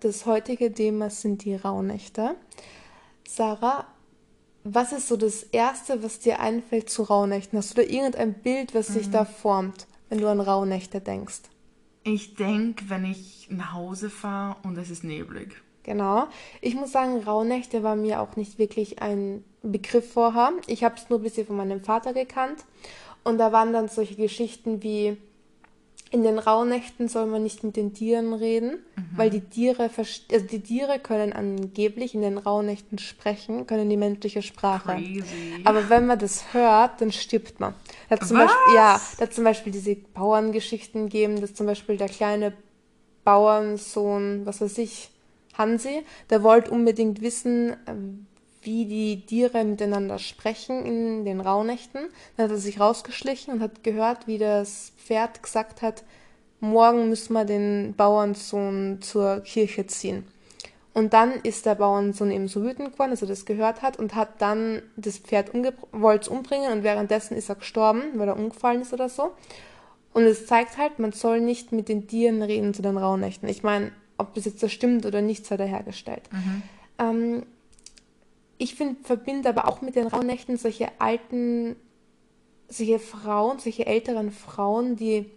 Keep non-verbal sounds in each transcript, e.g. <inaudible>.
Das heutige Thema sind die Rauhnächte. Sarah, was ist so das Erste, was dir einfällt zu Rauhnächten? Hast du da irgendein Bild, was sich da formt, wenn du an Rauhnächte denkst? Ich denke, wenn ich nach Hause fahre und es ist neblig. Genau. Ich muss sagen, Rauhnächte war mir auch nicht wirklich ein Begriff vorher. Ich habe es nur ein bisschen von meinem Vater gekannt. Und da waren dann solche Geschichten wie, in den Rauhnächten soll man nicht mit den Tieren reden, weil die Tiere, also die Tiere können angeblich in den Rauhnächten sprechen, können die menschliche Sprache. Crazy. Aber wenn man das hört, dann stirbt man. Da zum Was? Beispiel, ja, da zum Beispiel diese Bauerngeschichten gegeben, dass zum Beispiel der kleine Bauernsohn, was weiß ich, Hansi, der wollte unbedingt wissen, ähm, wie die Tiere miteinander sprechen in den Rauhnächten. Dann hat er sich rausgeschlichen und hat gehört, wie das Pferd gesagt hat, morgen müssen wir den Bauernsohn zur Kirche ziehen. Und dann ist der Bauernsohn eben so wütend geworden, dass er das gehört hat und hat dann das Pferd wollte es umbringen und währenddessen ist er gestorben, weil er umgefallen ist oder so. Und es zeigt halt, man soll nicht mit den Tieren reden zu den Rauhnächten. Ich meine, ob das jetzt so stimmt oder nicht, sei dahergestellt. Ähm, ich finde, verbinde aber auch mit den Rauhnächten solche alten, solche Frauen, solche älteren Frauen, die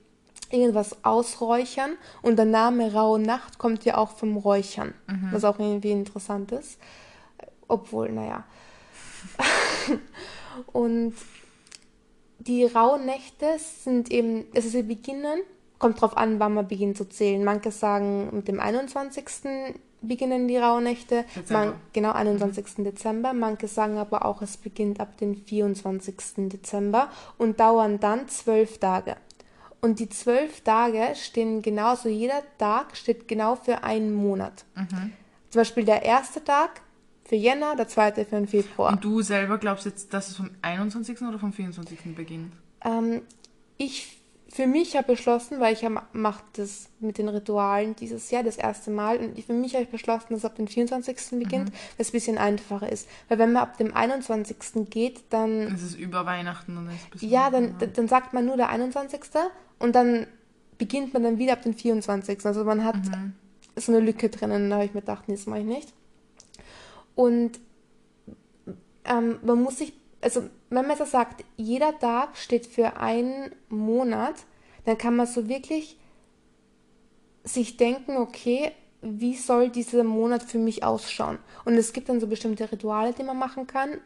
irgendwas ausräuchern und der Name Rauhe Nacht kommt ja auch vom Räuchern, was auch irgendwie interessant ist. Obwohl, naja. <laughs> und die Rauhnächte sind eben, also sie beginnen, kommt drauf an, wann man beginnt zu zählen. Manche sagen, mit dem 21. beginnen die Rauhnächte. Dezember. Man, genau, 21. Dezember. Manche sagen aber auch, es beginnt ab dem 24. Dezember und dauern dann zwölf Tage. Und die zwölf Tage stehen genauso, jeder Tag steht genau für einen Monat. Zum Beispiel der erste Tag für Jänner, der zweite für den Februar. Und du selber glaubst jetzt, dass es vom 21. oder vom 24. beginnt? Ähm, ich für mich habe beschlossen, weil ich mache das mit den Ritualen dieses Jahr das erste Mal und für mich habe ich beschlossen, dass es ab dem 24. beginnt, weil es ein bisschen einfacher ist. Weil wenn man ab dem 21. geht, dann Es ist über Weihnachten und ist bisschen- ja, dann, dann- dann sagt man nur der 21. und dann beginnt man dann wieder ab dem 24. Also man hat so eine Lücke drinnen, da habe ich mir gedacht, nee, das mache ich nicht. Und ähm, man muss sich, also wenn man so sagt, jeder Tag steht für einen Monat, dann kann man so wirklich sich denken, okay, wie soll dieser Monat für mich ausschauen? Und es gibt dann so bestimmte Rituale, die man machen kann.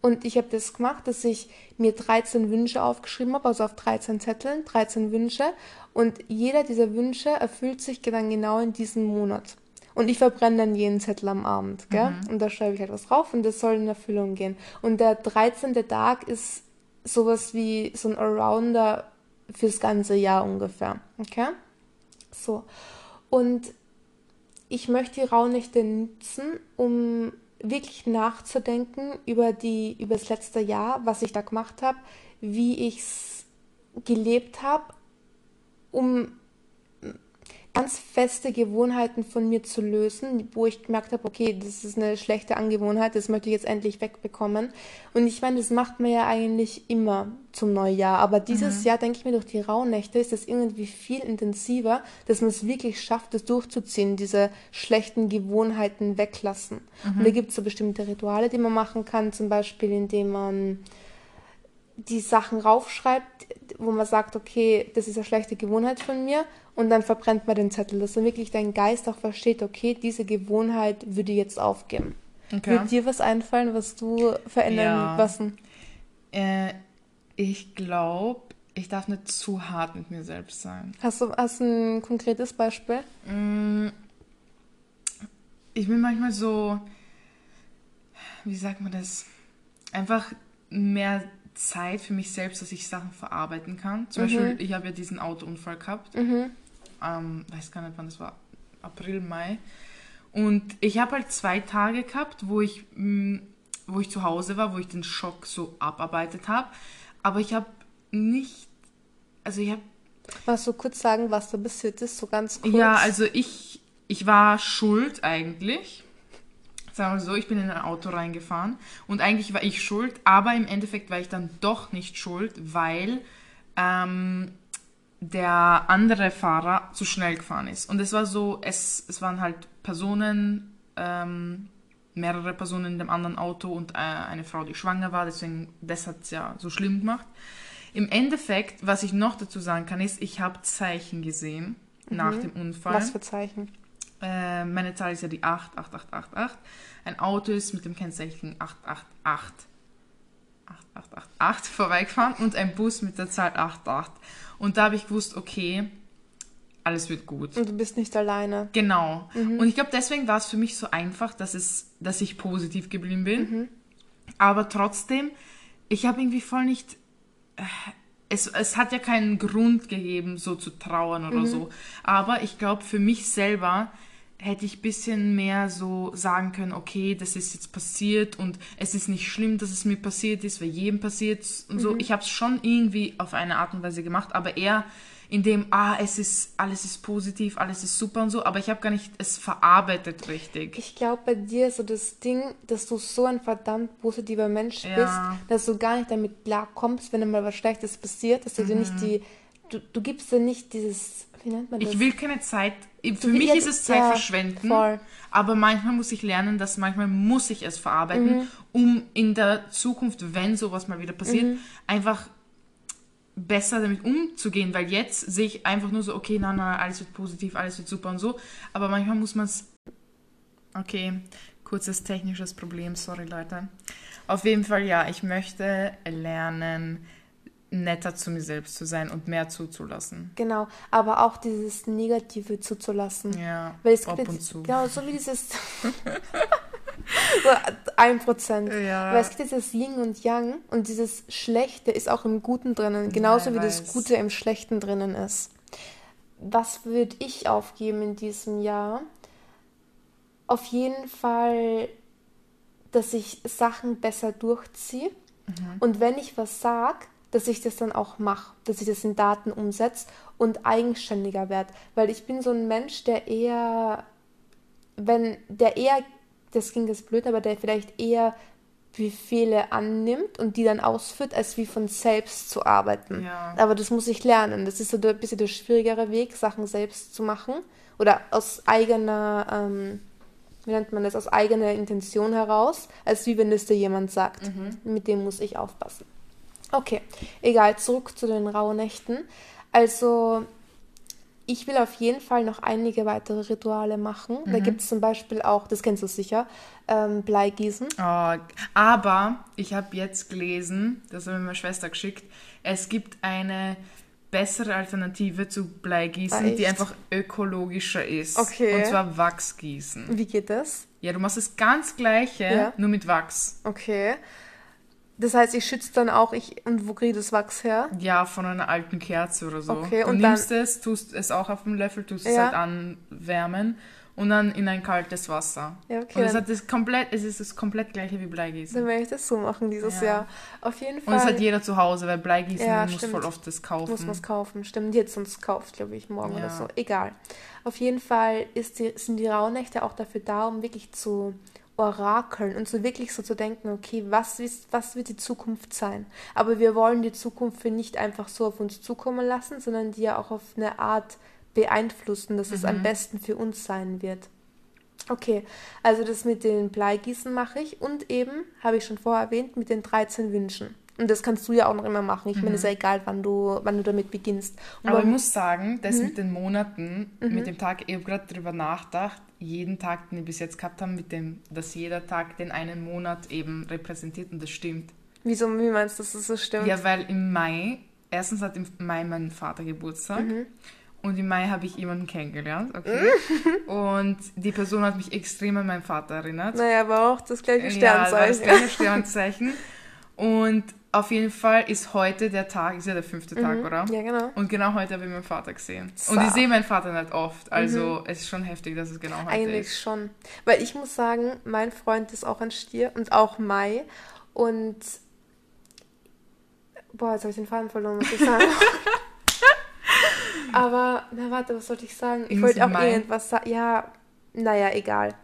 Und ich habe das gemacht, dass ich mir 13 Wünsche aufgeschrieben habe, also auf 13 Zetteln, 13 Wünsche. Und jeder dieser Wünsche erfüllt sich dann genau in diesem Monat. Und ich verbrenne dann jeden Zettel am Abend, gell? Und da schreibe ich halt was drauf und das soll in Erfüllung gehen. Und der 13. Tag ist sowas wie so ein Arounder fürs ganze Jahr ungefähr, okay? So. Und ich möchte die Rauhnächte nutzen, um wirklich nachzudenken über die über das letzte Jahr, was ich da gemacht habe, wie ich es gelebt habe, um ganz feste Gewohnheiten von mir zu lösen, wo ich gemerkt habe, okay, das ist eine schlechte Angewohnheit, das möchte ich jetzt endlich wegbekommen. Und ich meine, das macht man ja eigentlich immer zum Neujahr, aber dieses Jahr denke ich mir durch die Rauhnächte ist das irgendwie viel intensiver, dass man es wirklich schafft, das durchzuziehen, diese schlechten Gewohnheiten weglassen. Und da gibt es so bestimmte Rituale, die man machen kann, zum Beispiel indem man die Sachen raufschreibt, wo man sagt, okay, das ist eine schlechte Gewohnheit von mir und dann verbrennt man den Zettel, dass dann wirklich dein Geist auch versteht, okay, diese Gewohnheit würde jetzt aufgeben. Okay. Wird dir was einfallen, was du verändern Ja. lassen? Äh, ich glaube, ich darf nicht zu hart mit mir selbst sein. Hast du, hast du ein konkretes Beispiel? Mm, Ich bin manchmal so, wie sagt man das? Einfach mehr Zeit für mich selbst, dass ich Sachen verarbeiten kann. Zum Beispiel, ich habe ja diesen Autounfall gehabt. Mhm. Ähm, weiß gar nicht, wann das war. April, Mai. Und ich habe halt zwei Tage gehabt, wo ich, mh, wo ich zu Hause war, wo ich den Schock so abarbeitet habe. Aber ich habe nicht, also ich habe Magst du kurz sagen, was da passiert ist, so ganz kurz? ja, also ich, ich war schuld eigentlich. Sagen wir so, ich bin in ein Auto reingefahren und eigentlich war ich schuld, aber im Endeffekt war ich dann doch nicht schuld, weil ähm, der andere Fahrer zu schnell gefahren ist. Und es war so, es, es waren halt Personen, ähm, mehrere Personen in dem anderen Auto und äh, eine Frau, die schwanger war, deswegen, das hat es ja so schlimm gemacht. Im Endeffekt, was ich noch dazu sagen kann, ist, ich habe Zeichen gesehen mhm. nach dem Unfall. Was für Zeichen? Äh, meine Zahl ist ja die 88888. Ein Auto ist mit dem Kennzeichen 888. 8888 <laughs> vorbeigefahren und ein Bus mit der Zahl 88. Und da habe ich gewusst, okay, alles wird gut. Und du bist nicht alleine. Genau. Mhm. Und ich glaube, deswegen war es für mich so einfach, dass, es, dass ich positiv geblieben bin. Mhm. Aber trotzdem, ich habe irgendwie voll nicht. Äh, es, es hat ja keinen Grund gegeben, so zu trauern oder mhm. so. Aber ich glaube, für mich selber hätte ich ein bisschen mehr so sagen können, okay, das ist jetzt passiert und es ist nicht schlimm, dass es mir passiert ist, weil jedem passiert und so. Mhm. Ich habe es schon irgendwie auf eine Art und Weise gemacht, aber eher in dem, ah, es ist, alles ist positiv, alles ist super und so, aber ich habe gar nicht es verarbeitet richtig. Ich glaube, bei dir ist so das Ding, dass du so ein verdammt positiver Mensch ja. bist, dass du gar nicht damit klarkommst, wenn mal was Schlechtes passiert, dass du mhm. dir nicht die, du, du gibst dir nicht dieses, wie nennt man das? Ich will keine Zeit, für mich ist es Zeit ja, aber manchmal muss ich lernen, dass manchmal muss ich es verarbeiten, mhm. um in der Zukunft, wenn sowas mal wieder passiert, mhm. einfach besser damit umzugehen, weil jetzt sehe ich einfach nur so, okay, na, na, alles wird positiv, alles wird super und so, aber manchmal muss man es, okay, kurzes technisches Problem, sorry Leute. Auf jeden Fall, ja, ich möchte lernen, netter zu mir selbst zu sein und mehr zuzulassen. Genau, aber auch dieses Negative zuzulassen. Ja, Weil es ab gibt und jetzt, zu. Genau, so wie dieses <laughs> ein Prozent. Ja. Weil es gibt das Yin und Yang und dieses Schlechte ist auch im Guten drinnen, genauso ja, wie das Gute im Schlechten drinnen ist. Was würde ich aufgeben in diesem Jahr? Auf jeden Fall, dass ich Sachen besser durchziehe. Mhm. Und wenn ich was sage, dass ich das dann auch mache, dass ich das in Daten umsetze und eigenständiger werde. Weil ich bin so ein Mensch, der eher, wenn, der eher das klingt jetzt blöd, aber der vielleicht eher Befehle annimmt und die dann ausführt, als wie von selbst zu arbeiten. Ja. Aber das muss ich lernen. Das ist so ein bisschen der schwierigere Weg, Sachen selbst zu machen oder aus eigener, ähm, wie nennt man das, aus eigener Intention heraus, als wie wenn es dir jemand sagt. Mhm. Mit dem muss ich aufpassen. Okay, egal, zurück zu den Rauhnächten. Also ich will auf jeden Fall noch einige weitere Rituale machen. Mhm. Da gibt es zum Beispiel auch, das kennst du sicher, ähm, Bleigießen. Oh, aber ich habe jetzt gelesen, das hat mir meine Schwester geschickt, es gibt eine bessere Alternative zu Bleigießen, Echt? die einfach ökologischer ist. Okay. Und zwar Wachsgießen. Wie geht das? Ja, du machst das ganz gleiche, ja. nur mit Wachs. Okay. Das heißt, ich schütze dann auch, ich, und wo kriege ich das Wachs her? Ja, von einer alten Kerze oder so. Okay, und du nimmst dann, es, tust es auch auf dem Löffel, tust ja. es halt anwärmen und dann in ein kaltes Wasser. Ja, okay. Und es, hat das komplett, es ist das komplett gleiche wie Bleigießen. Dann werde ich das so machen dieses ja. Jahr. Auf jeden Fall. Und es hat jeder zu Hause, weil Bleigießen ja, muss voll oft das kaufen. Muss man es kaufen, stimmt. Jetzt sonst kauft, glaube ich, morgen ja. oder so. Egal. Auf jeden Fall ist die, sind die Rauhnächte auch dafür da, um wirklich zu orakeln und so wirklich so zu denken, okay, was, ist, was wird die Zukunft sein? Aber wir wollen die Zukunft nicht einfach so auf uns zukommen lassen, sondern die ja auch auf eine Art beeinflussen, dass mhm. es am mhm. besten für uns sein wird. Okay, also das mit den Bleigießen mache ich und eben, habe ich schon vorher erwähnt, mit den 13 Wünschen. Und das kannst du ja auch noch immer machen. Ich mhm. meine, es ist ja egal, wann du, wann du damit beginnst. Und Aber ich muss sagen, das mhm. mit den Monaten, mhm. mit dem Tag, ich habe gerade darüber nachgedacht, jeden Tag, den wir bis jetzt gehabt haben, mit dem, dass jeder Tag den einen Monat eben repräsentiert und das stimmt. Wieso, wie meinst du, dass das so stimmt? Ja, weil im Mai, erstens hat im Mai mein Vater Geburtstag. Mhm. Und im Mai habe ich jemanden kennengelernt, okay. <laughs> und die Person hat mich extrem an meinen Vater erinnert. Naja, aber auch das gleiche Sternzeichen. Ja, das gleiche Sternzeichen. <laughs> Und auf jeden Fall ist heute der Tag, ist ja der fünfte Tag, mhm. oder? Ja, genau. Und genau heute habe ich meinen Vater gesehen. So. Und ich sehe meinen Vater nicht oft. Also mhm. es ist schon heftig, dass es genau heute Eigentlich ist. Eigentlich schon. Weil ich muss sagen, mein Freund ist auch ein Stier und auch Mai. Und boah, jetzt habe ich den Faden verloren, muss ich sagen. <laughs> Aber, na warte, was sollte ich sagen? Ich wollte auch Mai. irgendwas sagen. Ja, naja, egal.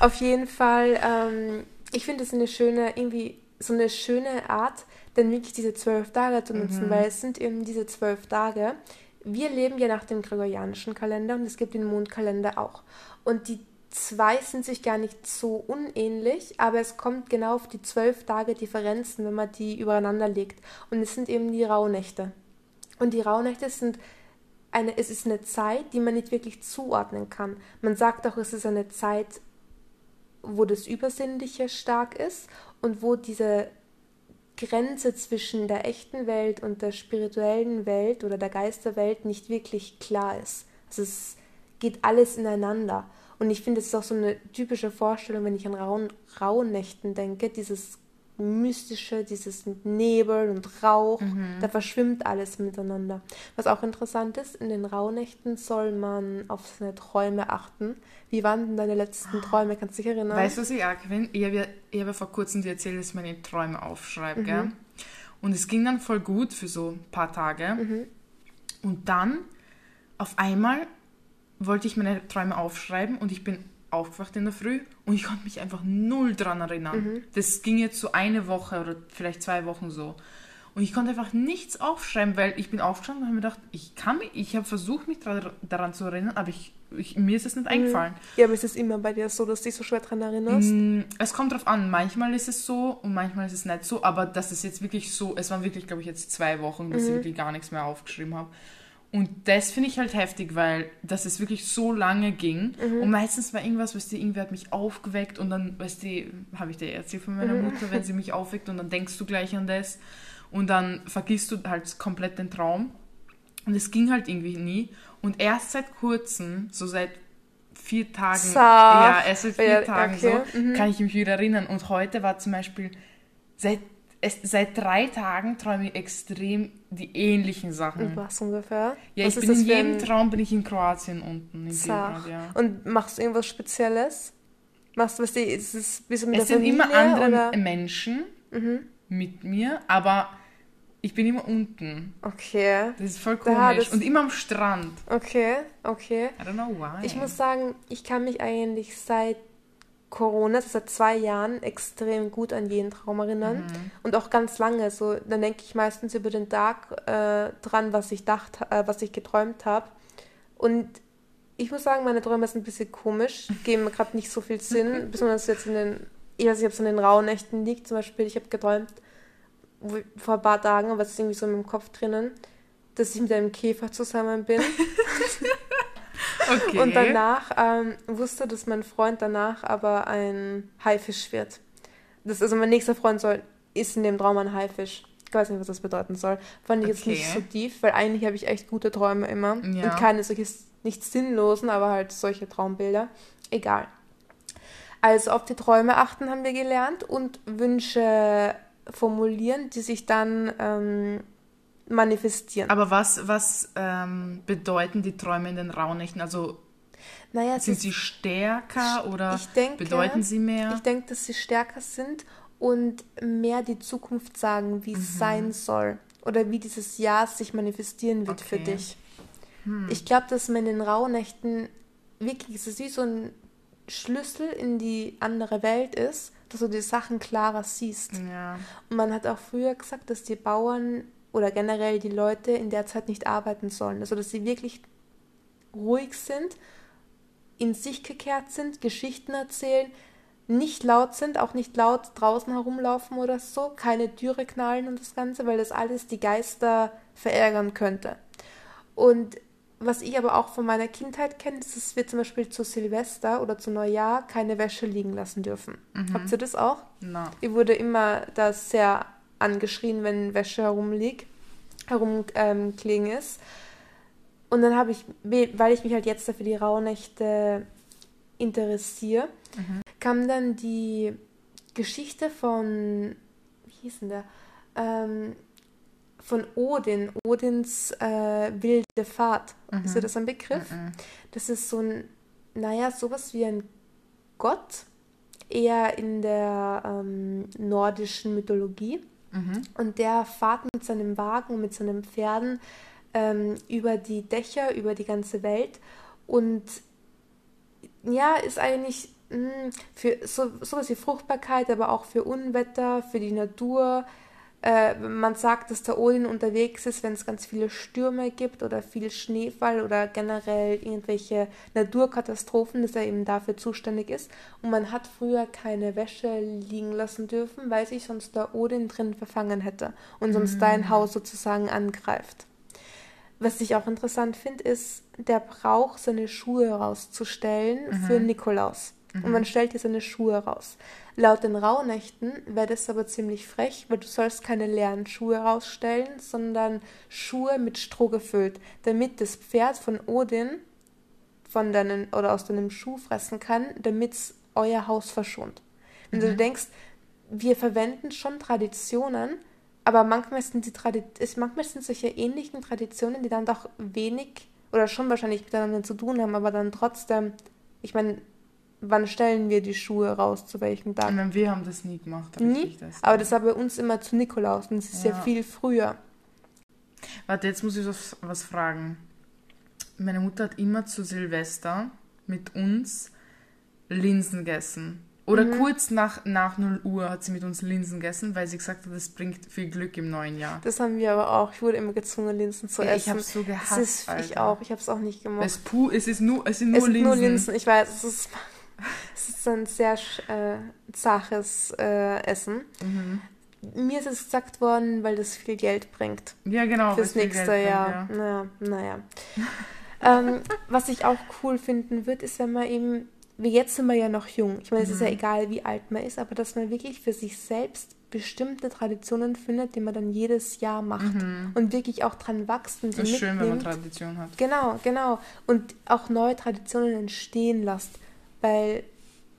Auf jeden Fall, ähm, ich finde es eine schöne, irgendwie so eine schöne Art, dann wirklich diese zwölf Tage zu nutzen, mhm. weil es sind eben diese zwölf Tage, wir leben ja nach dem gregorianischen Kalender und es gibt den Mondkalender auch. Und die zwei sind sich gar nicht so unähnlich, aber es kommt genau auf die zwölf Tage Differenzen, wenn man die übereinander legt. Und es sind eben die Rauhnächte. Und die Rauhnächte sind eine, es ist eine Zeit, die man nicht wirklich zuordnen kann. Man sagt auch, es ist eine Zeit, wo das Übersinnliche stark ist und wo diese Grenze zwischen der echten Welt und der spirituellen Welt oder der Geisterwelt nicht wirklich klar ist. Also es geht alles ineinander. Und ich finde, es ist auch so eine typische Vorstellung, wenn ich an rauen, rauen Nächten denke, dieses Mystische, dieses mit Nebel und Rauch, mhm. da verschwimmt alles miteinander. Was auch interessant ist, in den Rauhnächten soll man auf seine Träume achten. Wie waren denn deine letzten. Träume? Kannst du dich erinnern? Weißt du, was ich arg bin? Ich habe ja, hab vor kurzem dir erzählt, dass ich meine Träume aufschreibe, mhm. gell? Und es ging dann voll gut für so ein paar Tage. Mhm. Und dann, auf einmal, wollte ich meine Träume aufschreiben und ich bin aufgewacht in der Früh und ich konnte mich einfach null dran erinnern. Mhm. Das ging jetzt so eine Woche oder vielleicht zwei Wochen so. Und ich konnte einfach nichts aufschreiben, weil ich bin aufgestanden und habe mir gedacht, ich kann mich, ich habe versucht, mich daran zu erinnern, aber ich, ich, mir ist es nicht mhm. eingefallen. Ja, aber ist es immer bei dir so, dass du dich so schwer daran erinnerst? Mm, es kommt drauf an. Manchmal ist es so und manchmal ist es nicht so, aber das ist jetzt wirklich so, es waren wirklich, glaube ich, jetzt zwei Wochen, dass mhm. ich wirklich gar nichts mehr aufgeschrieben habe. Und das finde ich halt heftig, weil das es wirklich so lange ging. Mhm. Und meistens war irgendwas, weißt du, irgendwer hat mich aufgeweckt und dann, weißt du, habe ich dir erzählt von meiner mhm. Mutter, wenn sie mich aufweckt und dann denkst du gleich an das und dann vergisst du halt komplett den Traum. Und es ging halt irgendwie nie. Und erst seit kurzem, so seit vier Tagen, Sach. ja, erst seit vier ja, Tagen okay. so, mhm. kann ich mich wieder erinnern. Und heute war zum Beispiel, seit es, seit drei Tagen träume ich extrem die ähnlichen Sachen. Was ungefähr? Ja, Was ich bin in jedem Traum bin ich in Kroatien unten. In Belgrad, ja. Und machst du irgendwas Spezielles? Machst du, was die, ist es wie so Es sind immer andere oder? Menschen mhm. mit mir, aber ich bin immer unten. Okay. Das ist voll komisch. Und immer am Strand. Okay, okay. I don't know why. Ich muss sagen, ich kann mich eigentlich seit Corona, seit zwei Jahren, extrem gut an jeden Traum erinnern. Mhm. Und auch ganz lange. So, dann denke ich meistens über den Tag äh, dran, was ich dachte, äh, was ich geträumt habe. Und ich muss sagen, meine Träume sind ein bisschen komisch, geben gerade nicht so viel Sinn, <laughs> besonders jetzt in den, ich weiß nicht, ob es in den rauen Nächten liegt. Zum Beispiel, ich habe geträumt vor ein paar Tagen, aber es ist irgendwie so in meinem Kopf drinnen, dass ich mit einem Käfer zusammen bin. <laughs> Okay. Und danach ähm, wusste, dass mein Freund danach aber ein Haifisch wird. Das, also mein nächster Freund soll, ist in dem Traum ein Haifisch. Ich weiß nicht, was das bedeuten soll. Fand ich okay. jetzt nicht so tief, weil eigentlich habe ich echt gute Träume immer. Ja. Und keine solche, nicht sinnlosen, aber halt solche Traumbilder. Egal. Also auf die Träume achten haben wir gelernt und Wünsche formulieren, die sich dann ähm, manifestieren. Aber was, was ähm, bedeuten die Träume in den Rauhnächten? Also naja, sind sie stärker oder denke, bedeuten sie mehr? Ich denke, dass sie stärker sind und mehr die Zukunft sagen, wie mhm. es sein soll oder wie dieses Jahr sich manifestieren wird okay. für dich. Hm. Ich glaube, dass man in den Rauhnächten wirklich, es ist wie so ein Schlüssel in die andere Welt ist, dass du die Sachen klarer siehst. Ja. Und man hat auch früher gesagt, dass die Bauern oder generell die Leute in der Zeit nicht arbeiten sollen. Also dass sie wirklich ruhig sind, in sich gekehrt sind, Geschichten erzählen, nicht laut sind, auch nicht laut draußen herumlaufen oder so, keine Türe knallen und das Ganze, weil das alles die Geister verärgern könnte. Und was ich aber auch von meiner Kindheit kenne, ist, dass wir zum Beispiel zu Silvester oder zu Neujahr keine Wäsche liegen lassen dürfen. Mhm. Habt ihr das auch? No. Ich wurde immer da sehr angeschrien, wenn Wäsche herumliegt, herumklingen ähm, ist. Und dann habe ich, weil ich mich halt jetzt für die Rauhnächte interessiere, mhm. kam dann die Geschichte von, wie hieß denn der? Ähm, von Odin, Odins äh, wilde Fahrt. Mhm. Ist dir das ein Begriff? Mhm. Das ist so ein, naja, sowas wie ein Gott, eher in der ähm, nordischen Mythologie. Mhm. Und der fährt mit seinem Wagen, mit seinen Pferden ähm, über die Dächer, über die ganze Welt und ja, ist eigentlich mh, hm, für so, sowas wie Fruchtbarkeit, aber auch für Unwetter, für die Natur, Äh, man sagt, dass der Odin unterwegs ist, wenn es ganz viele Stürme gibt oder viel Schneefall oder generell irgendwelche Naturkatastrophen, dass er eben dafür zuständig ist. Und man hat früher keine Wäsche liegen lassen dürfen, weil sich sonst der Odin drin verfangen hätte und sonst mm. dein Haus sozusagen angreift. Was ich auch interessant finde, ist der Brauch, seine Schuhe rauszustellen mhm. für Nikolaus. Mhm. Und man stellt dir seine Schuhe raus. Laut den Rauhnächten wäre das aber ziemlich frech, weil du sollst keine leeren Schuhe rausstellen, sondern Schuhe mit Stroh gefüllt, damit das Pferd von Odin von deinen oder aus deinem Schuh fressen kann, damit es euer Haus verschont. Wenn mhm. du denkst, wir verwenden schon Traditionen, aber manchmal sind die Tradi manchmal sind solche ähnlichen Traditionen, die dann doch wenig oder schon wahrscheinlich miteinander zu tun haben, aber dann trotzdem, ich meine, wann stellen wir die Schuhe raus, zu welchem Tag? Meine, wir haben das nie gemacht. Nie? Das aber das war bei uns immer zu Nikolaus und das ist ja, ja viel früher. Warte, jetzt muss ich was, was fragen. Meine Mutter hat immer zu Silvester mit uns Linsen gegessen. Oder mhm. kurz nach, nach 0 Uhr hat sie mit uns Linsen gegessen, weil sie gesagt hat, das bringt viel Glück im neuen Jahr. Das haben wir aber auch. Ich wurde immer gezwungen, Linsen zu essen. Ich habe so gehasst. Das ist, ich auch. Ich habe es auch nicht gemacht. Es, puh, es, ist nur, es sind nur es Linsen. Nur Linsen. Ich weiß, es ist, es ist ein sehr äh, zaches äh, Essen. Mhm. Mir ist es gesagt worden, weil das viel Geld bringt. Ja, genau. Fürs nächste Jahr. Bringt, ja. Naja, naja. <laughs> ähm, was ich auch cool finden würde, ist, wenn man eben wie jetzt sind wir ja noch jung. Ich meine, es mhm. ist ja mhm. egal, wie alt man ist, aber dass man wirklich für sich selbst bestimmte Traditionen findet, die man dann jedes Jahr macht mhm. und wirklich auch dran wächst und die Das ist schön, wenn man Tradition hat. Genau, genau. Und auch neue Traditionen entstehen lässt, weil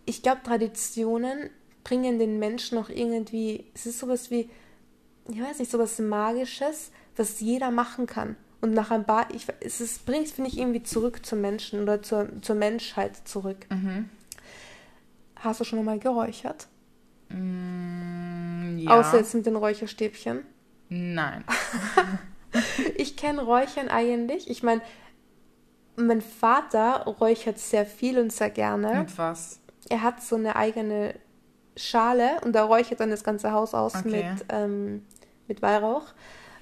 ich glaube, Traditionen bringen den Menschen auch irgendwie, es ist sowas wie, ich weiß nicht, sowas Magisches, was jeder machen kann. Und nach ein paar, ich, es ist, bringt, finde ich, irgendwie zurück zum Menschen oder zur, zur Menschheit zurück. Mhm. Hast du schon einmal geräuchert? Mm, ja. Außer jetzt mit den Räucherstäbchen? Nein. <laughs> ich kenne Räuchern eigentlich. Ich meine, mein Vater räuchert sehr viel und sehr gerne. Mit was? Er hat so eine eigene Schale und da räuchert dann das ganze Haus aus okay. mit, ähm, mit Weihrauch.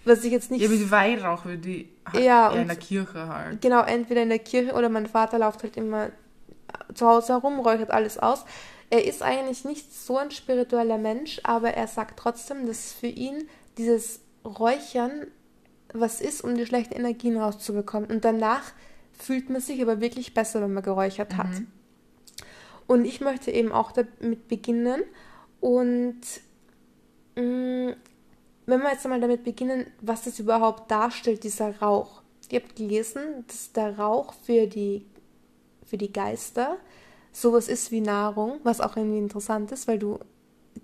Was ich jetzt nicht. Ja, mit Weihrauch würde die ja, in der Kirche halt. Genau, entweder in der Kirche oder mein Vater läuft halt immer zu Hause herum, räuchert alles aus. Er ist eigentlich nicht so ein spiritueller Mensch, aber er sagt trotzdem, dass für ihn dieses Räuchern was ist, um die schlechten Energien rauszubekommen. Und danach fühlt man sich aber wirklich besser, wenn man geräuchert hat. Mhm. Und ich möchte eben auch damit beginnen und mh, mm, wenn wir jetzt einmal damit beginnen, was das überhaupt darstellt, dieser Rauch. Ihr habt gelesen, dass der Rauch für die, für die Geister sowas ist wie Nahrung, was auch irgendwie interessant ist, weil du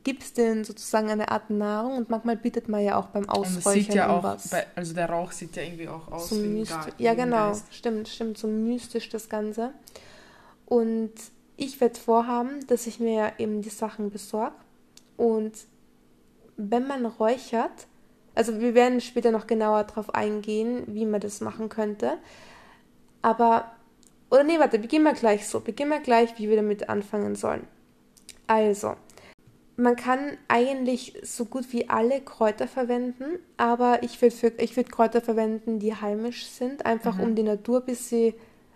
gibst denen sozusagen eine Art Nahrung und manchmal bietet man ja auch beim Ausräuchern sieht ja auch, was. Bei, also der Rauch sieht ja irgendwie auch aus so wie ein Ja, genau, Geist. stimmt, stimmt, so mystisch das Ganze. Und ich werde vorhaben, dass ich mir eben die Sachen besorge und wenn man räuchert, also wir werden später noch genauer darauf eingehen, wie man das machen könnte. Aber, oder nee, warte, beginnen wir gleich so. Beginnen wir gleich, wie wir damit anfangen sollen. Also, man kann eigentlich so gut wie alle Kräuter verwenden, aber ich würde würd Kräuter verwenden, die heimisch sind, einfach mhm. um die Natur bis sie,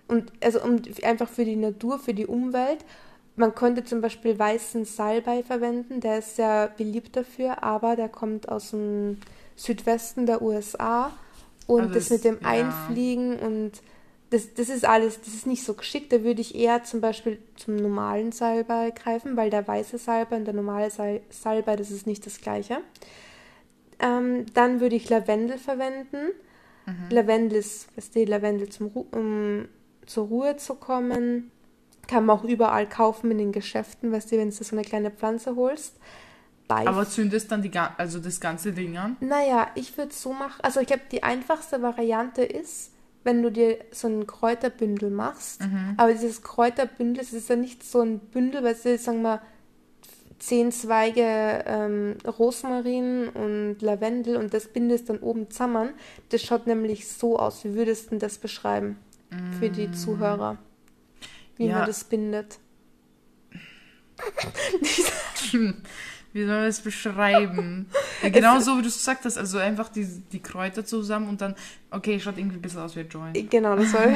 und also um einfach für die Natur, für die Umwelt man könnte zum Beispiel weißen Salbei verwenden, der ist sehr beliebt dafür, aber der kommt aus dem Südwesten der USA und also das mit dem ja. Einfliegen und das, das ist alles, das ist nicht so geschickt. Da würde ich eher zum Beispiel zum normalen Salbei greifen, weil der weiße Salbei und der normale Salbei, das ist nicht das gleiche. Ähm, dann würde ich Lavendel verwenden. Mhm. Lavendel ist, was die Lavendel zum, um zur Ruhe zu kommen. Kann man auch überall kaufen in den Geschäften, weißt du, wenn du so eine kleine Pflanze holst. Bei Aber zündest dann die, also das ganze Ding an? Naja, ich würde es so machen. Also ich glaube, die einfachste Variante ist, wenn du dir so ein Kräuterbündel machst. Mhm. Aber dieses Kräuterbündel, das ist ja nicht so ein Bündel, weil du, sagen wir, zehn Zweige ähm, Rosmarin und Lavendel und das bindest dann oben zusammen. Das schaut nämlich so aus. Wie würdest du das beschreiben mm. für die mm. Zuhörer? wie ja. man das bindet. <laughs> <laughs> Wie soll man das beschreiben? <laughs> ja, genau so, wie du es gesagt hast. Also einfach die, die Kräuter zusammen und dann, okay, schaut irgendwie ein bisschen aus wie ein Joint. Genau, das soll. <laughs>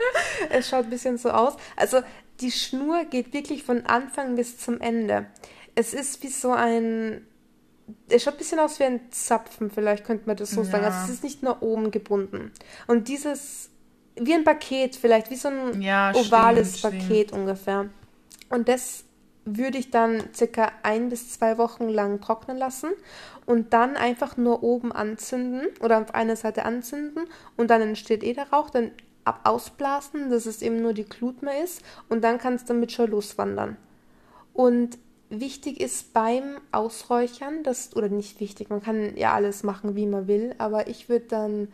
<laughs> es schaut ein bisschen so aus. Also die Schnur geht wirklich von Anfang bis zum Ende. Es ist wie so ein. Es schaut ein bisschen aus wie ein Zapfen, vielleicht könnte man das so ja. sagen. Also es ist nicht nur oben gebunden. Und dieses, wie ein Paket, vielleicht wie so ein ja, ovales stimmt, Paket stimmt. ungefähr. Und das würde ich dann circa ein bis zwei Wochen lang trocknen lassen und dann einfach nur oben anzünden oder auf einer Seite anzünden und dann entsteht eh der Rauch, dann ab ausblasen, dass es eben nur die Glut mehr ist und dann kann es damit schon loswandern. Und wichtig ist beim Ausräuchern, das, oder nicht wichtig, man kann ja alles machen, wie man will, aber ich würde dann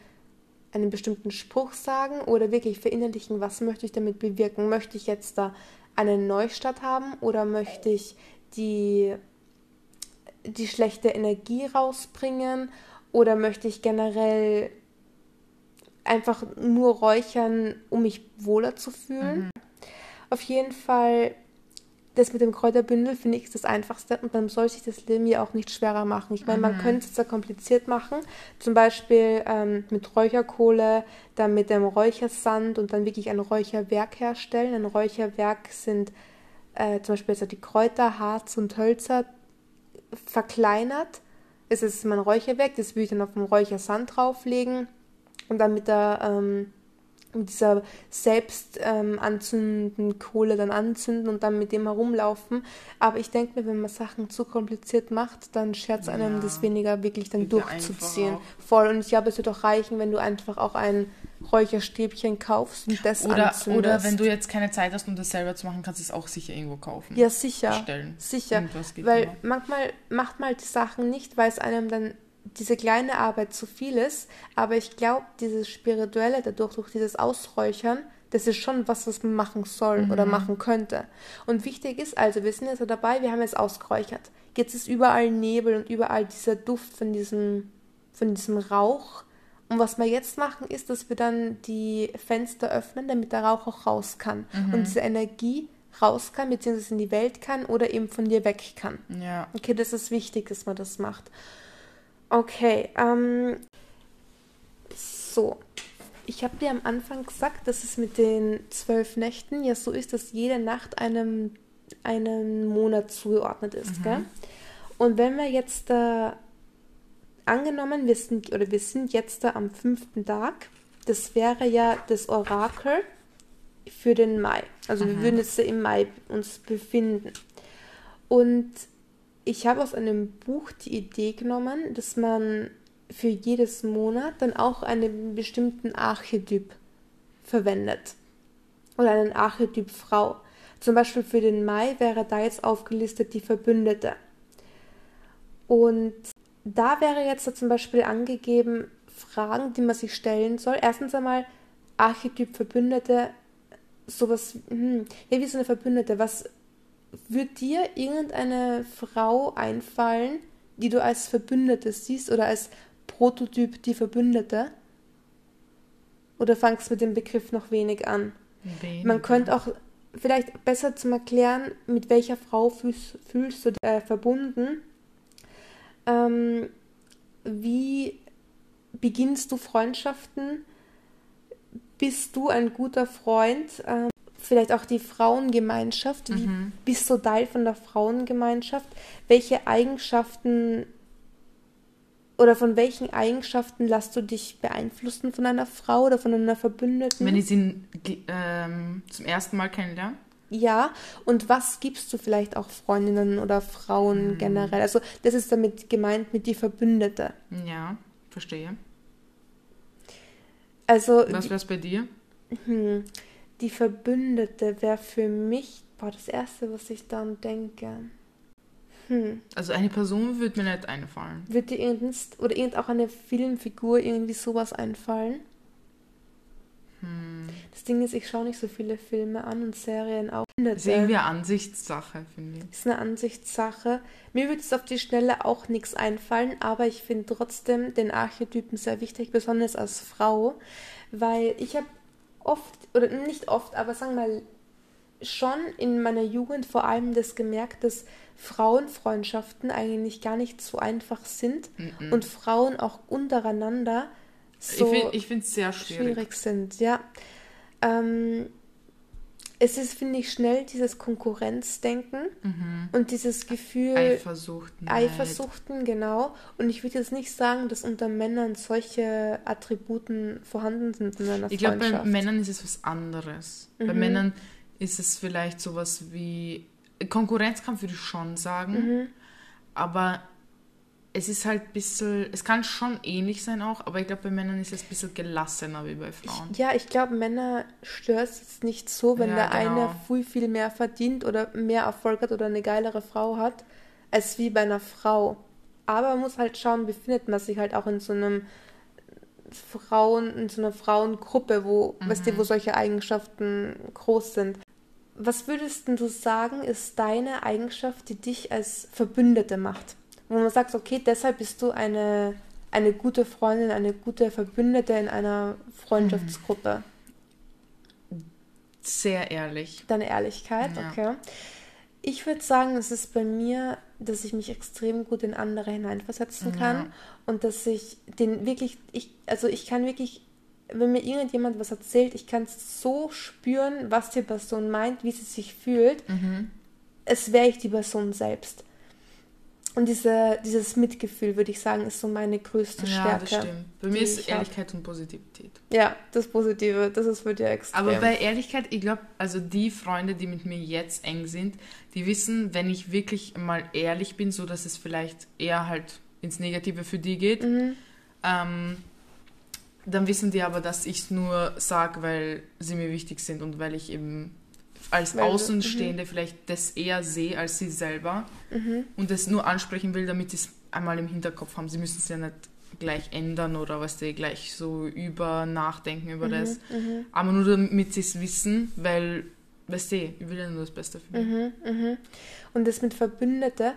einen bestimmten Spruch sagen oder wirklich verinnerlichen, was möchte ich damit bewirken. Möchte ich jetzt da eine Neustart haben oder möchte ich die, die schlechte Energie rausbringen oder möchte ich generell einfach nur räuchern, um mich wohler zu fühlen. Mhm. Auf jeden Fall, das mit dem Kräuterbündel finde ich das Einfachste und man soll sich das Leben ja auch nicht schwerer machen. Ich meine, mhm. man könnte es ja kompliziert machen, zum Beispiel ähm, mit Räucherkohle, dann mit dem Räuchersand und dann wirklich ein Räucherwerk herstellen. Ein Räucherwerk sind äh, zum Beispiel also die Kräuter, Harz und Hölzer verkleinert. Es ist mein Räucherwerk, das würde ich dann auf dem Räuchersand drauflegen und dann mit der ähm, mit dieser selbst ähm, anzündenden Kohle dann anzünden und dann mit dem herumlaufen. Aber ich denke mir, wenn man Sachen zu kompliziert macht, dann schert einem ja. das weniger wirklich dann durchzuziehen. Voll. Und ich glaube, es wird auch reichen, wenn du einfach auch ein Räucherstäbchen kaufst und das oder, anzündest. Oder wenn du jetzt keine Zeit hast, um das selber zu machen, kannst du es auch sicher irgendwo kaufen. Ja, sicher. Bestellen. Sicher. Weil immer. manchmal macht man halt die Sachen nicht, weil es einem dann diese kleine Arbeit zu viel ist, aber ich glaube, dieses Spirituelle dadurch, durch dieses Ausräuchern, das ist schon was, was man machen soll mhm. oder machen könnte. Und wichtig ist also, wir sind jetzt dabei, wir haben jetzt ausgeräuchert. Jetzt ist überall Nebel und überall dieser Duft von diesem, von diesem Rauch. Und was wir jetzt machen, ist, dass wir dann die Fenster öffnen, damit der Rauch auch raus kann. Mhm. Und diese Energie raus kann, beziehungsweise in die Welt kann oder eben von dir weg kann. Ja. Okay, das ist wichtig, dass man das macht. Okay, ähm, so. Ich habe dir am Anfang gesagt, dass es mit den zwölf Nächten ja so ist, dass jede Nacht einem, einem Monat zugeordnet ist, mhm. gell? Und wenn wir jetzt da angenommen, wir sind, oder wir sind jetzt da am fünften Tag, das wäre ja das Orakel für den Mai. Also mhm. wir würden jetzt im Mai uns befinden. Und ich habe aus einem Buch die Idee genommen, dass man für jedes Monat dann auch einen bestimmten Archetyp verwendet. Oder einen Archetyp Frau. Zum Beispiel für den Mai wäre da jetzt aufgelistet die Verbündete. Und da wäre jetzt da zum Beispiel angegeben Fragen, die man sich stellen soll. Erstens einmal Archetyp Verbündete, sowas, hm, ja, wie so eine Verbündete, was wird dir irgendeine Frau einfallen, die du als Verbündete siehst oder als Prototyp die Verbündete? Oder fangst mit dem Begriff noch wenig an? Wenig. Man könnte auch vielleicht besser zum Erklären, mit welcher Frau fühlst, fühlst du dich äh, verbunden? Ähm, wie beginnst du Freundschaften? Bist du ein guter Freund? Ähm, vielleicht auch die Frauengemeinschaft. Wie mhm. bist du Teil von der Frauengemeinschaft? Welche Eigenschaften oder von welchen Eigenschaften lässt du dich beeinflussen von einer Frau oder von einer Verbündeten? Wenn ich sie ähm, zum ersten Mal kennenlerne? Ja, und was gibst du vielleicht auch Freundinnen oder Frauen mhm. generell? Also das ist damit gemeint mit die Verbündete. Ja, verstehe. Also was wäre es bei dir? Hm, die Verbündete wäre für mich boah, das Erste, was ich dann denke. Hm. Also eine Person würde mir nicht einfallen. Wird dir irgendein, oder irgend auch eine Filmfigur irgendwie sowas einfallen? Hm. Das Ding ist, ich schaue nicht so viele Filme an und Serien auch. Das ist irgendwie eine Ansichtssache, finde ich. Ist eine Ansichtssache. Mir würde es auf die Schnelle auch nichts einfallen, aber ich finde trotzdem den Archetypen sehr wichtig, besonders als Frau, weil ich habe oft, oder nicht oft, aber sagen wir mal schon in meiner Jugend vor allem das gemerkt, dass Frauenfreundschaften eigentlich gar nicht so einfach sind Mhm. und Frauen auch untereinander so ich finde es sehr schwierig. schwierig sind, ja. Ähm, es ist, finde ich, schnell dieses Konkurrenzdenken und dieses Gefühl, Mhm. Eifersucht. Neid. Eifersuchten, genau. Und ich würde jetzt nicht sagen, dass unter Männern solche Attributen vorhanden sind in einer Ich glaube, bei. Männern ist es was anderes. Bei Mhm. Männern ist es vielleicht sowas wie Konkurrenzkampf, würde ich schon sagen. Mhm. Aber es ist halt ein bisschen, es kann schon ähnlich sein auch, aber ich glaube, bei Männern ist es ein bisschen gelassener wie bei Frauen. Ja, ich glaube, Männer stört es jetzt nicht so, wenn Ja, der genau. eine viel, viel mehr verdient oder mehr Erfolg hat oder eine geilere Frau hat, als wie bei einer Frau. Aber man muss halt schauen, befindet man sich halt auch in so einem Frauen, in so einer Frauengruppe, wo, weißt du, wo solche Eigenschaften groß sind. Was würdest denn du sagen, ist deine Eigenschaft, die dich als Verbündete macht? Wo man sagt, okay, deshalb bist du eine, eine gute Freundin, eine gute Verbündete in einer Freundschaftsgruppe. Sehr ehrlich. Deine Ehrlichkeit, Ja. okay. Ich würde sagen, es ist bei mir, dass ich mich extrem gut in andere hineinversetzen kann Ja. und dass ich den wirklich, ich, also ich kann wirklich, wenn mir irgendjemand was erzählt, ich kann so spüren, was die Person meint, wie sie sich fühlt, Mhm. es wäre ich die Person selbst. Und diese, dieses Mitgefühl, würde ich sagen, ist so meine größte Ja, Stärke. das stimmt. Bei mir ist ich hab. Ehrlichkeit und Positivität. Ja, das Positive, das ist für dich extrem. Aber bei Ehrlichkeit, ich glaube, also die Freunde, die mit mir jetzt eng sind, die wissen, wenn ich wirklich mal ehrlich bin, so dass es vielleicht eher halt ins Negative für die geht, Mhm. ähm, dann wissen die aber, dass ich es nur sage, weil sie mir wichtig sind und weil ich eben als Weil Außenstehende vielleicht das eher sehe als sie selber Mhm. und das nur ansprechen will, damit sie es einmal im Hinterkopf haben. Sie müssen es ja nicht gleich ändern oder was die gleich so über nachdenken über das. Mhm. Aber nur damit sie es wissen, weil, weißt du, ich will ja nur das Beste für mich. Mhm, mhm. Und das mit Verbündete,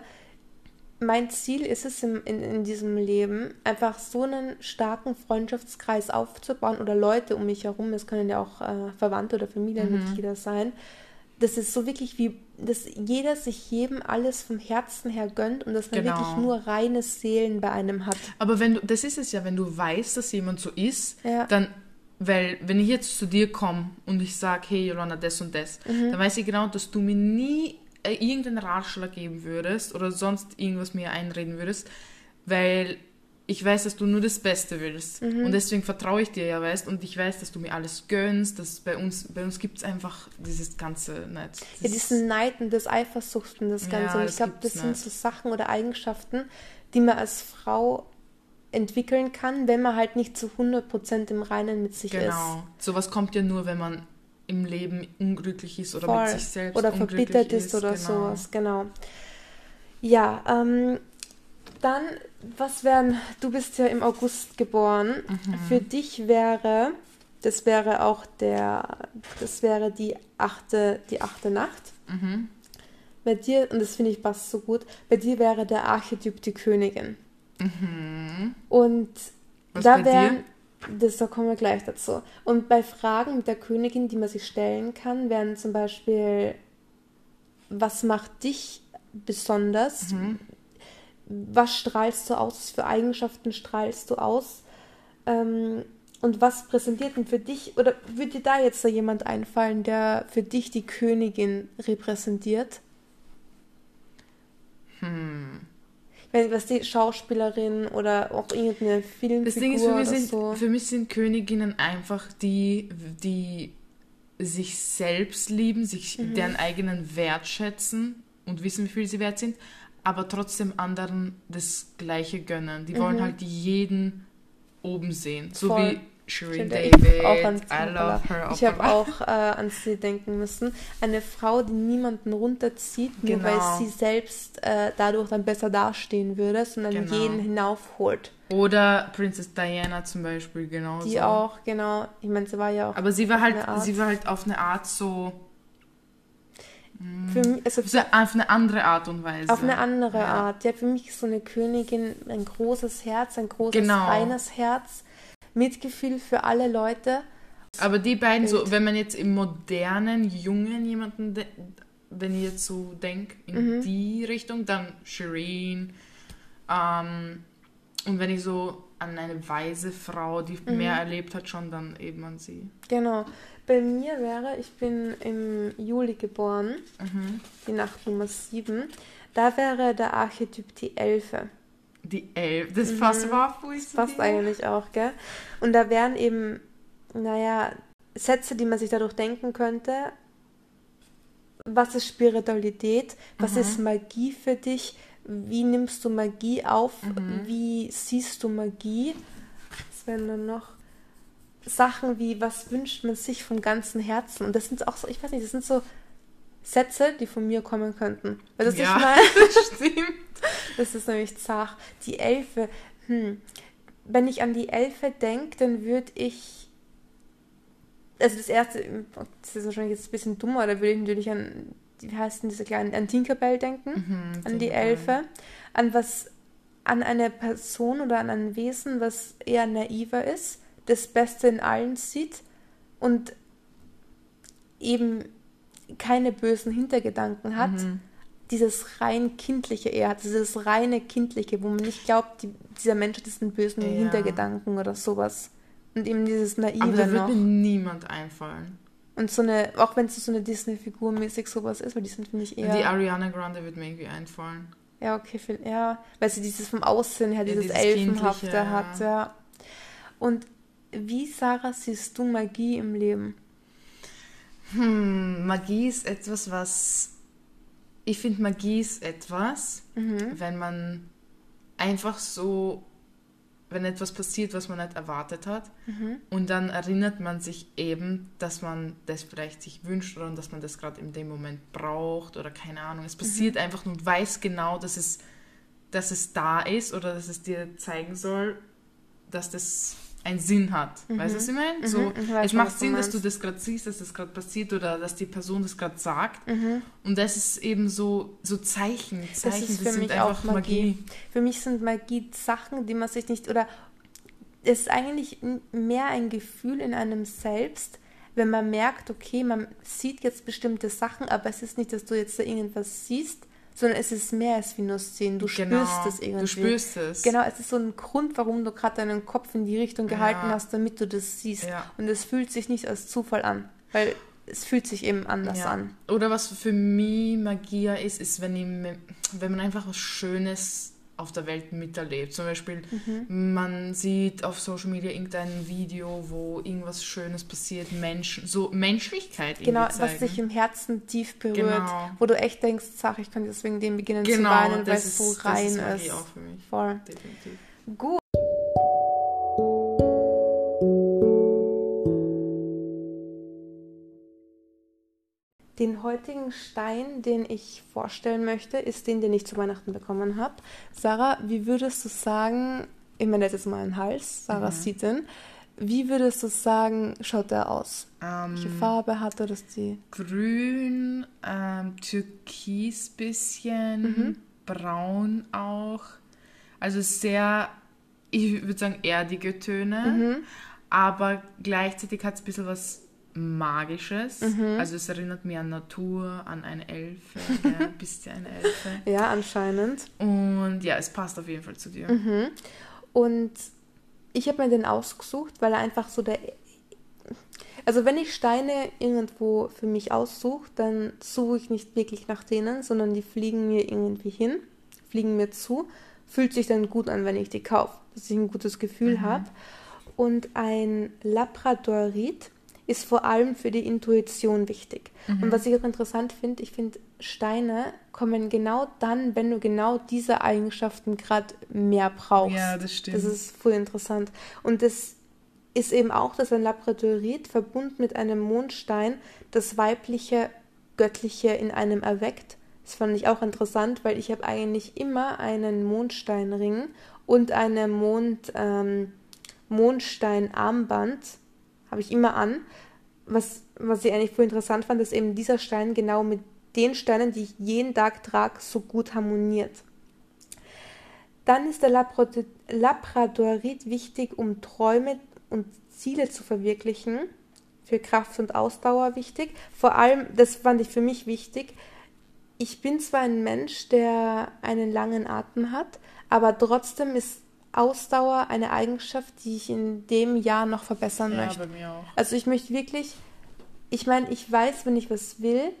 mein Ziel ist es im, in, in diesem Leben, einfach so einen starken Freundschaftskreis aufzubauen oder Leute um mich herum, es können ja auch äh, Verwandte oder Familienmitglieder sein, dass es so wirklich wie, dass jeder sich jedem alles vom Herzen her gönnt und dass man Genau. wirklich nur reine Seelen bei einem hat. Aber wenn du, das ist es ja, wenn du weißt, dass jemand so ist, Ja. dann, weil, wenn ich jetzt zu dir komme und ich sage, hey Jolana, das und das, Mhm. dann weiß ich genau, dass du mir nie äh, irgendeinen Ratschlag geben würdest oder sonst irgendwas mir einreden würdest, weil ich weiß, dass du nur das Beste willst. Mhm. Und deswegen vertraue ich dir ja, weißt, und ich weiß, dass du mir alles gönnst, dass bei uns, bei uns gibt es einfach dieses ganze Netz. Ja, diesen Neid und das Eifersucht und das Ja, Ganze. und ich das glaube, das sind nicht. so Sachen oder Eigenschaften, die man als Frau entwickeln kann, wenn man halt nicht zu 100% im Reinen mit sich ist. Genau. Sowas kommt ja nur, wenn man im Leben unglücklich ist oder Voll. mit sich selbst oder unglücklich verbittert ist, oder genau. sowas, genau. Ja, ähm, dann, was wären, du bist ja im August geboren. Mhm. Für dich wäre, das wäre auch der, das wäre die achte, die achte Nacht. Mhm. Bei dir, und das finde ich passt so gut, bei dir wäre der Archetyp die Königin. Und Mhm. Was da wären, das da kommen wir gleich dazu. Und bei Fragen mit der Königin, die man sich stellen kann, wären zum Beispiel, was macht dich besonders? Mhm. Was strahlst du aus? Was für Eigenschaften strahlst du aus? Ähm, und was präsentiert denn für dich, oder würde dir da jetzt da jemand einfallen, der für dich die Königin repräsentiert? Hm. Wenn, was die Schauspielerin oder auch irgendeine Filmfigur Das Ding ist, für mich, sind, so. für mich sind Königinnen einfach die, die sich selbst lieben, sich Mhm. deren eigenen Wert schätzen und wissen, wie viel sie wert sind, aber trotzdem anderen das Gleiche gönnen. Die wollen halt jeden oben sehen. So Mhm. Voll. wie ja, David. ich auch an I love her. Ich habe auch. äh, an sie denken müssen. Eine Frau, die niemanden runterzieht, nur Genau. weil sie selbst äh, dadurch dann besser dastehen würde, sondern Genau. jeden hinaufholt. Oder Princess Diana zum Beispiel, genau. Die auch, genau. Ich meine, sie war ja auch Aber sie war halt, sie war halt auf eine Art so, für also so auf eine andere Art und Weise. auf eine andere Ja. Art. Ja, für mich ist so eine Königin ein großes Herz, ein großes, Genau. reines Herz, Mitgefühl für alle Leute. Aber die beiden, so, wenn man jetzt im modernen, jungen jemanden, wenn ich jetzt so denke, in mhm. die Richtung, dann Shireen. Ähm, und wenn ich so an eine weise Frau, die mhm. mehr erlebt hat, schon dann eben an sie. Genau. Bei mir wäre, ich bin im Juli geboren, mhm. die Nacht Nummer 7. Da wäre der Archetyp die Elfe. Die Elfe, das mhm. passt überhaupt Das passt eigentlich auch, gell? Und da wären eben, naja, Sätze, die man sich dadurch denken könnte. Was ist Spiritualität? Was mhm. ist Magie für dich? Wie nimmst du Magie auf? Mhm. Wie siehst du Magie? Was wären dann noch? Sachen wie, was wünscht man sich vom ganzen Herzen? Und das sind auch so, ich weiß nicht, das sind so Sätze, die von mir kommen könnten. Weil das ja, <laughs> meine? das stimmt. Das ist nämlich zart. Die Elfe, hm. Wenn ich an die Elfe denke, dann würde ich. Also das erste, das ist wahrscheinlich jetzt ein bisschen dummer, da würde ich natürlich an, wie heißt denn diese kleinen, an Tinkerbell denken, mhm, an die Elfe, an was, an eine Person oder an ein Wesen, was eher naiver ist, das Beste in allen sieht und eben keine bösen Hintergedanken hat, mhm. dieses rein kindliche eher hat, dieses reine kindliche, wo man nicht glaubt, die, dieser Mensch hat diesen bösen ja. Hintergedanken oder sowas. Und eben dieses naive Aber da wird mir niemand einfallen. Und so eine, auch wenn es so eine Disney-Figur mäßig sowas ist, weil die sind, finde ich, eher. Die Ariana Grande wird mir irgendwie einfallen. Ja, okay, viel, ja. Weil sie dieses vom Aussehen her, dieses, ja, dieses Elfenhafte hat, ja. Und wie, Sarah, siehst du Magie im Leben? Hm, Magie ist etwas, was. Ich finde, Magie ist etwas, mhm. wenn man einfach so, wenn etwas passiert, was man nicht erwartet hat, mhm. und dann erinnert man sich eben, dass man das vielleicht sich wünscht oder dass man das gerade in dem Moment braucht oder keine Ahnung. Es passiert mhm. einfach und weiß genau, dass es, dass es da ist oder dass es dir zeigen soll, dass das einen Sinn hat. Mhm. Weißt du, was ich meine? Mhm. So, ich weiß, es macht Sinn, dass du das gerade siehst, dass das gerade passiert oder dass die Person das gerade sagt. Mhm. Und das ist eben so, so Zeichen. Zeichen, das, ist für das sind einfach Magie. Magie. Für mich sind Magie Sachen, die man sich nicht, oder es ist eigentlich mehr ein Gefühl in einem selbst, wenn man merkt, okay, man sieht jetzt bestimmte Sachen, aber es ist nicht, dass du jetzt da irgendwas siehst, sondern es ist mehr als wie nur sehen. Du genau, spürst es irgendwie. Du spürst es. Genau, es ist so ein Grund, warum du gerade deinen Kopf in die Richtung gehalten ja. hast, damit du das siehst. Ja. Und es fühlt sich nicht als Zufall an, weil es fühlt sich eben anders ja. an. Oder was für mich Magie ist, ist, wenn, ich, wenn man einfach was Schönes auf der Welt miterlebt. Zum Beispiel, mhm. man sieht auf Social Media irgendein Video, wo irgendwas Schönes passiert, Menschen, so Menschlichkeit. Genau, was dich im Herzen tief berührt, genau. wo du echt denkst, Sag, ich kann deswegen dem beginnen genau, zu weinen, weil es so rein ist. Das ist auch für mich. Voll. Definitiv. Gut. Den heutigen Stein, den ich vorstellen möchte, ist den, den ich zu Weihnachten bekommen habe. Sarah, wie würdest du sagen, ich meine, das ist mal ein Hals, Sarah mhm. sieht den. Wie würdest du sagen, schaut der aus? Ähm, Welche Farbe hat er das die? Grün, ähm, Türkis bisschen, mhm. braun auch. Also sehr, ich würde sagen, erdige Töne. Mhm. Aber gleichzeitig hat es ein bisschen was Magisches. Mhm. Also es erinnert mich an Natur, an eine Elfe. <laughs> Ja, bist ja eine Elfe. ja, anscheinend. Und ja, es passt auf jeden Fall zu dir. Mhm. Und ich habe mir den ausgesucht, weil er einfach so der... Also wenn ich Steine irgendwo für mich aussuche, dann suche ich nicht wirklich nach denen, sondern die fliegen mir irgendwie hin, fliegen mir zu. Fühlt sich dann gut an, wenn ich die kaufe, dass ich ein gutes Gefühl mhm. habe. Und ein Labradorit ist vor allem für die Intuition wichtig. Mhm. Und was ich auch interessant finde, ich finde, Steine kommen genau dann, wenn du genau diese Eigenschaften gerade mehr brauchst. Ja, das stimmt. Das ist voll interessant. Und das ist eben auch, dass ein Labradorit verbunden mit einem Mondstein das weibliche, göttliche in einem erweckt. Das fand ich auch interessant, weil ich habe eigentlich immer einen Mondsteinring und eine Mond, ähm, Mondsteinarmband habe ich immer an. Was, was ich eigentlich voll interessant fand, ist eben dieser Stein genau mit den Steinen, die ich jeden Tag trage, so gut harmoniert. Dann ist der Labradorit wichtig, um Träume und Ziele zu verwirklichen für Kraft und Ausdauer wichtig. Vor allem, das fand ich für mich wichtig, ich bin zwar ein Mensch, der einen langen Atem hat, aber trotzdem ist Ausdauer eine Eigenschaft, die ich in dem Jahr noch verbessern Ja, möchte. bei mir auch. Also ich möchte wirklich, ich meine, ich weiß, wenn ich was will,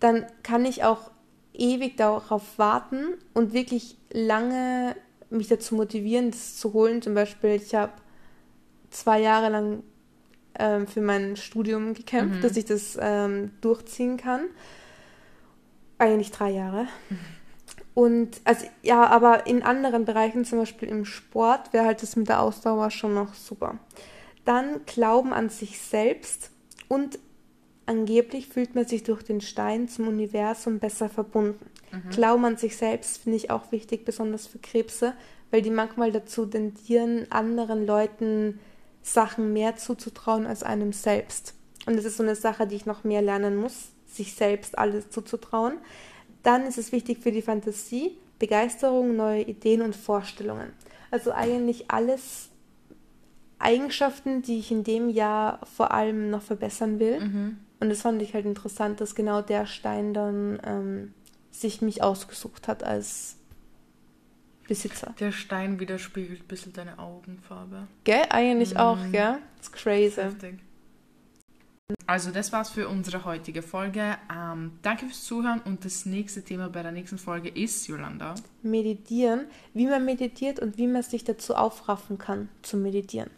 dann kann ich auch ewig darauf warten und wirklich lange mich dazu motivieren, das zu holen. Zum Beispiel, ich habe zwei Jahre lang ähm, für mein Studium gekämpft, Mhm. dass ich das ähm, durchziehen kann. Eigentlich drei Jahre. <laughs> Und also ja, aber in anderen Bereichen, zum Beispiel im Sport, wäre halt das mit der Ausdauer schon noch super. Dann Glauben an sich selbst und angeblich fühlt man sich durch den Stein zum Universum besser verbunden. Glauben an sich selbst finde ich auch wichtig, besonders für Krebse, weil die manchmal dazu tendieren, anderen Leuten Sachen mehr zuzutrauen als einem selbst. Und das ist so eine Sache, die ich noch mehr lernen muss, sich selbst alles zuzutrauen. Dann ist es wichtig für die Fantasie, Begeisterung, neue Ideen und Vorstellungen. Also eigentlich alles Eigenschaften, die ich in dem Jahr vor allem noch verbessern will. Mhm. Und das fand ich halt interessant, dass genau der Stein dann ähm, sich mich ausgesucht hat als Besitzer. Der Stein widerspiegelt ein bisschen deine Augenfarbe. Gell? Eigentlich Mhm. auch, gell? Das ist crazy. Heftig. Also das war's für unsere heutige Folge. Ähm, danke fürs Zuhören und das nächste Thema bei der nächsten Folge ist, Yolanda. Meditieren, wie man meditiert und wie man sich dazu aufraffen kann zu meditieren.